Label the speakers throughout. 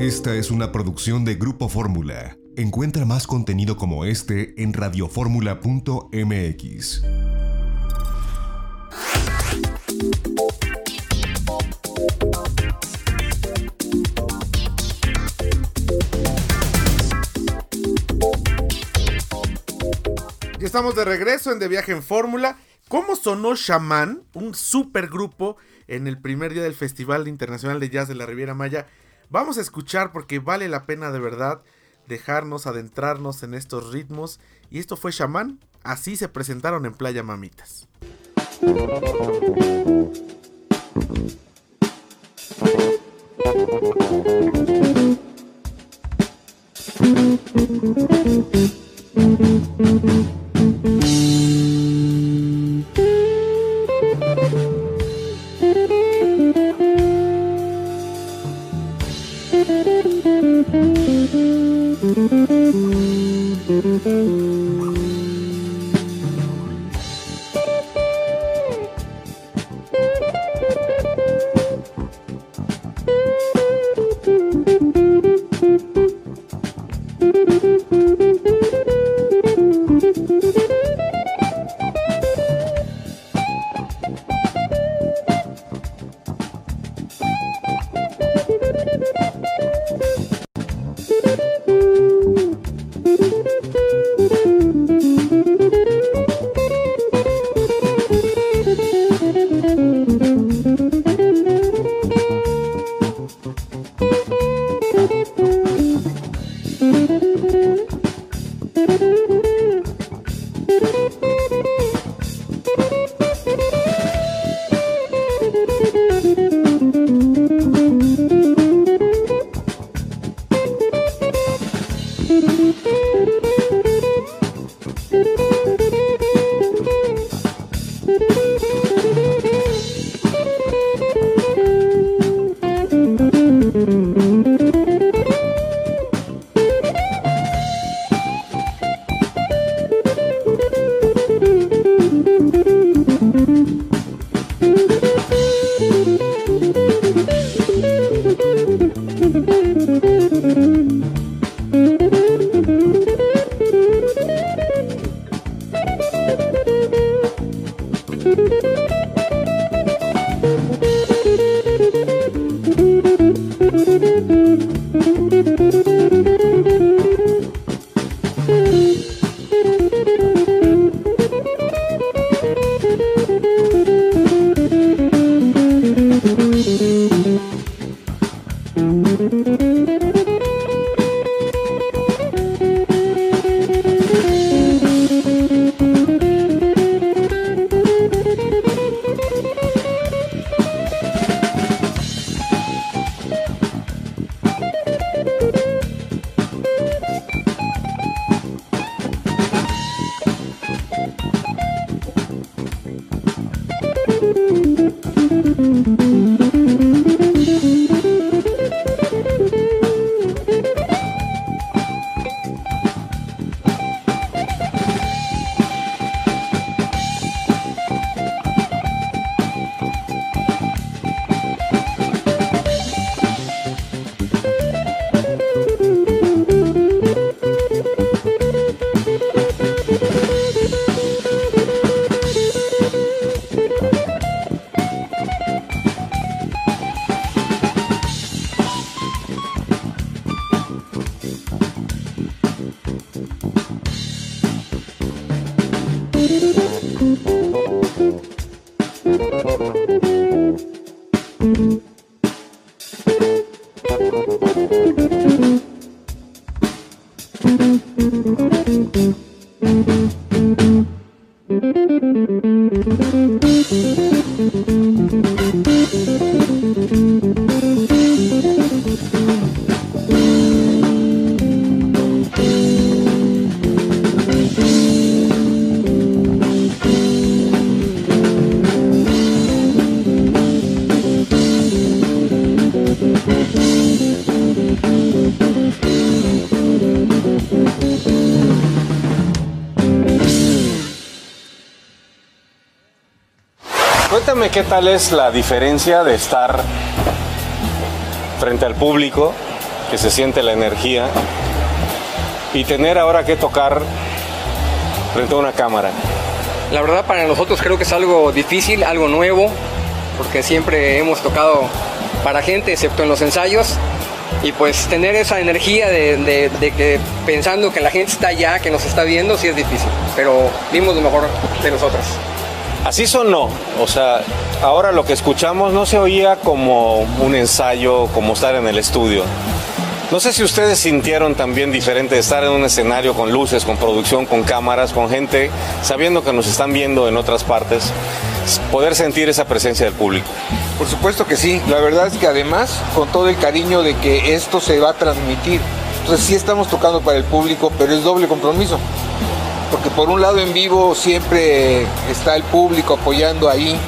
Speaker 1: Esta es una producción de Grupo Fórmula. Encuentra más contenido como este en radioformula.mx.
Speaker 2: Ya estamos de regreso en De Viaje en Fórmula. ¿Cómo sonó Shaman, un supergrupo en el primer día del Festival Internacional de Jazz de la Riviera Maya? Vamos a escuchar porque vale la pena de verdad dejarnos adentrarnos en estos ritmos. Y esto fue Shaman, así se presentaron en Playa Mamitas.
Speaker 3: Cuéntame qué tal es la diferencia de estar frente al público que se siente la energía y tener ahora que tocar frente a una cámara.
Speaker 4: La verdad para nosotros creo que es algo difícil, algo nuevo, porque siempre hemos tocado para gente, excepto en los ensayos, y pues tener esa energía de, que pensando que la gente está allá, que nos está viendo, sí es difícil, pero vimos lo mejor de nosotros.
Speaker 3: Así sonó, o sea, ahora lo que escuchamos no se oía como un ensayo, como estar en el estudio. No sé si ustedes sintieron también diferente estar en un escenario con luces, con producción, con cámaras, con gente, sabiendo que nos están viendo en otras partes, poder sentir esa presencia del público.
Speaker 5: Por supuesto que sí, la verdad es que además con todo el cariño de que esto se va a transmitir, entonces sí estamos tocando para el público, pero es doble compromiso, porque por un lado en vivo siempre está el público apoyando ahí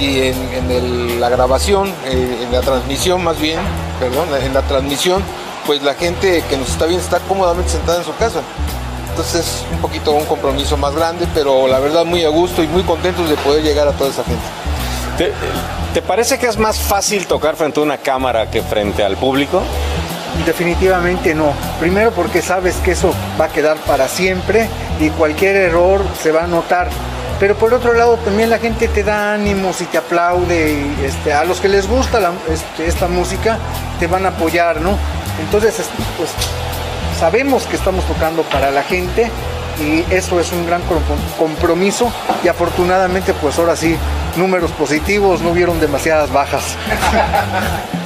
Speaker 5: y en, la grabación, eh, en la transmisión más bien, perdón, en la transmisión, pues la gente que nos está viendo está cómodamente sentada en su casa. Entonces es un poquito un compromiso más grande, pero la verdad muy a gusto y muy contentos de poder llegar a toda esa gente.
Speaker 3: ¿Te, ¿Te, parece que es más fácil tocar frente a una cámara que frente al público?
Speaker 6: Definitivamente no. Primero porque sabes que eso va a quedar para siempre y cualquier error se va a notar pero por otro lado también la gente te da ánimos y te aplaude y este, a los que les gusta este, esta música te van a apoyar, ¿no? Entonces, pues sabemos que estamos tocando para la gente y eso es un gran compromiso y afortunadamente pues ahora sí, números positivos, no hubieron demasiadas bajas.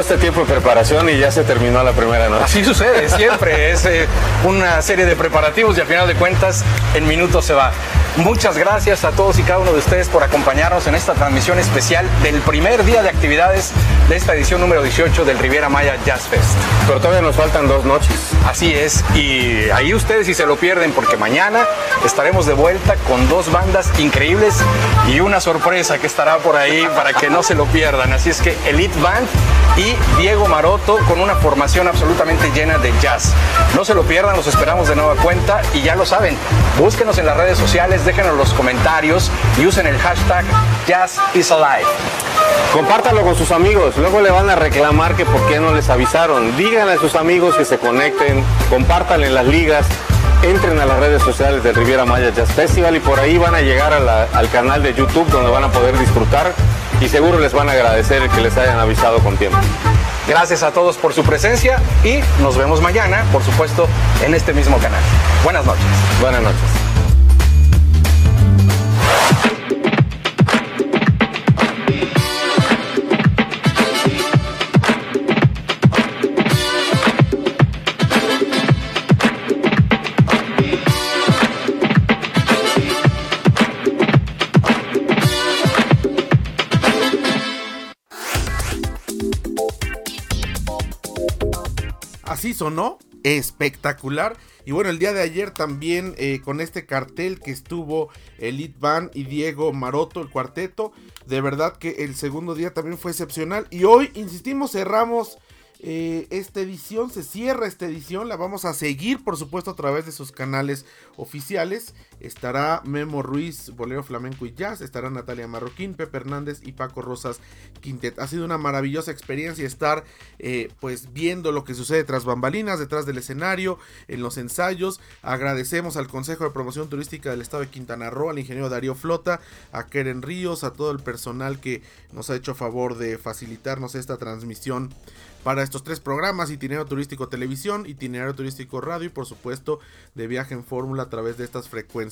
Speaker 3: este tiempo de preparación y ya se terminó la primera noche.
Speaker 7: Así sucede, siempre. es eh, una serie de preparativos y al final de cuentas, en minutos se va. Muchas gracias a todos y cada uno de ustedes por acompañarnos en esta transmisión especial del primer día de actividades de esta edición número 18 del Riviera Maya Jazz Fest.
Speaker 3: Pero todavía nos faltan dos noches.
Speaker 7: Así es, y ahí ustedes si se lo pierden porque mañana estaremos de vuelta con dos bandas increíbles y una sorpresa que estará por ahí para que no se lo pierdan. Así es que Elite Band y Diego Maroto con una formación absolutamente llena de jazz. No se lo pierdan, los esperamos de nueva cuenta y ya lo saben, búsquenos en las redes sociales, déjenos los comentarios y usen el hashtag Jazz is Alive.
Speaker 3: Compártalo con sus amigos, luego le van a reclamar que por qué no les avisaron. Díganle a sus amigos que se conecten, compártanle las ligas, entren a las redes sociales del Riviera Maya Jazz Festival y por ahí van a llegar al canal de YouTube donde van a poder disfrutar y seguro les van a agradecer que les hayan avisado con tiempo.
Speaker 7: Gracias a todos por su presencia y nos vemos mañana, por supuesto, en este mismo canal. Buenas noches.
Speaker 3: Buenas noches.
Speaker 2: Sonó espectacular. Y bueno, el día de ayer también eh, con este cartel que estuvo Elite Van y Diego Maroto, el cuarteto. De verdad que el segundo día también fue excepcional. Y hoy, insistimos, cerramos eh, esta edición, se cierra esta edición, la vamos a seguir por supuesto a través de sus canales oficiales. Estará Memo Ruiz, Bolero Flamenco y Jazz, estará Natalia Marroquín, Pepe Hernández y Paco Rosas Quintet. Ha sido una maravillosa experiencia estar eh, pues viendo lo que sucede tras bambalinas, detrás del escenario, en los ensayos. Agradecemos al Consejo de Promoción Turística del Estado de Quintana Roo, al ingeniero Darío Flota, a Keren Ríos, a todo el personal que nos ha hecho favor de facilitarnos esta transmisión para estos tres programas, itinerario turístico televisión, itinerario turístico radio y por supuesto de viaje en fórmula a través de estas frecuencias.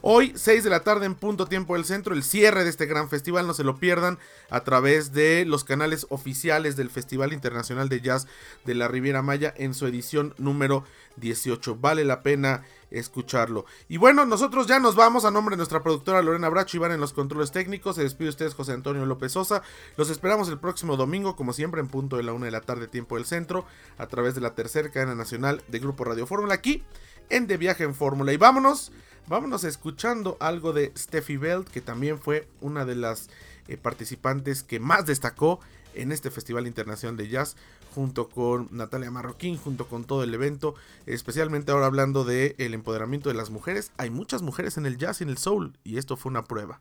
Speaker 2: Hoy, 6 de la tarde en punto tiempo del centro, el cierre de este gran festival, no se lo pierdan a través de los canales oficiales del Festival Internacional de Jazz de la Riviera Maya en su edición número 18. Vale la pena escucharlo. Y bueno, nosotros ya nos vamos a nombre de nuestra productora Lorena Bracho y van en los controles técnicos. Se despide ustedes José Antonio López Sosa. Los esperamos el próximo domingo, como siempre, en punto de la una de la tarde, tiempo del centro, a través de la tercera cadena nacional de Grupo Radio Fórmula aquí en De Viaje en Fórmula. Y vámonos, vámonos escuchando algo de Steffi Belt, que también fue una de las eh, participantes que más destacó en este Festival Internacional de Jazz junto con Natalia Marroquín, junto con todo el evento, especialmente ahora hablando del el empoderamiento de las mujeres. Hay muchas mujeres en el jazz y en el soul y esto fue una prueba.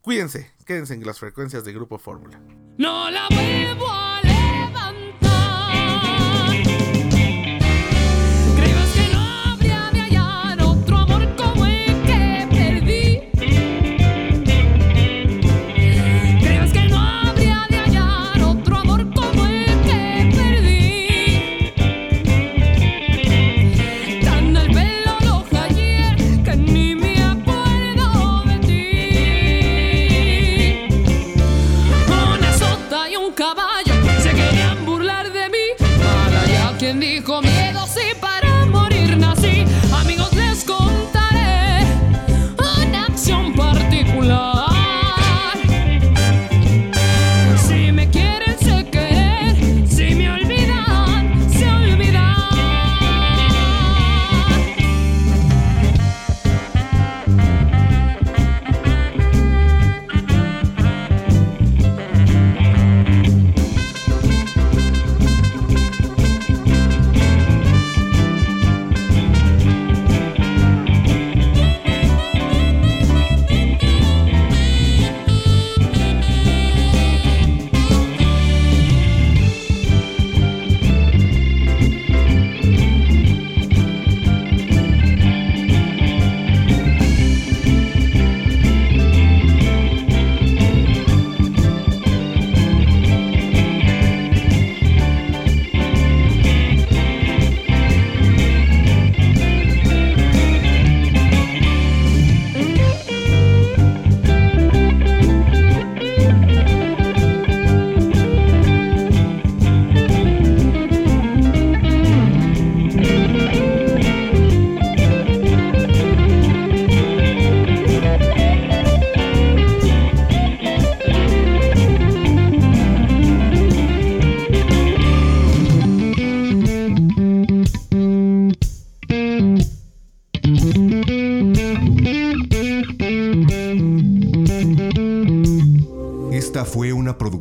Speaker 2: Cuídense, quédense en las frecuencias de Grupo Fórmula.
Speaker 8: No la vuelvo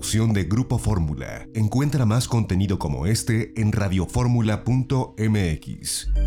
Speaker 1: de Grupo Fórmula. Encuentra más contenido como este en radioformula.mx.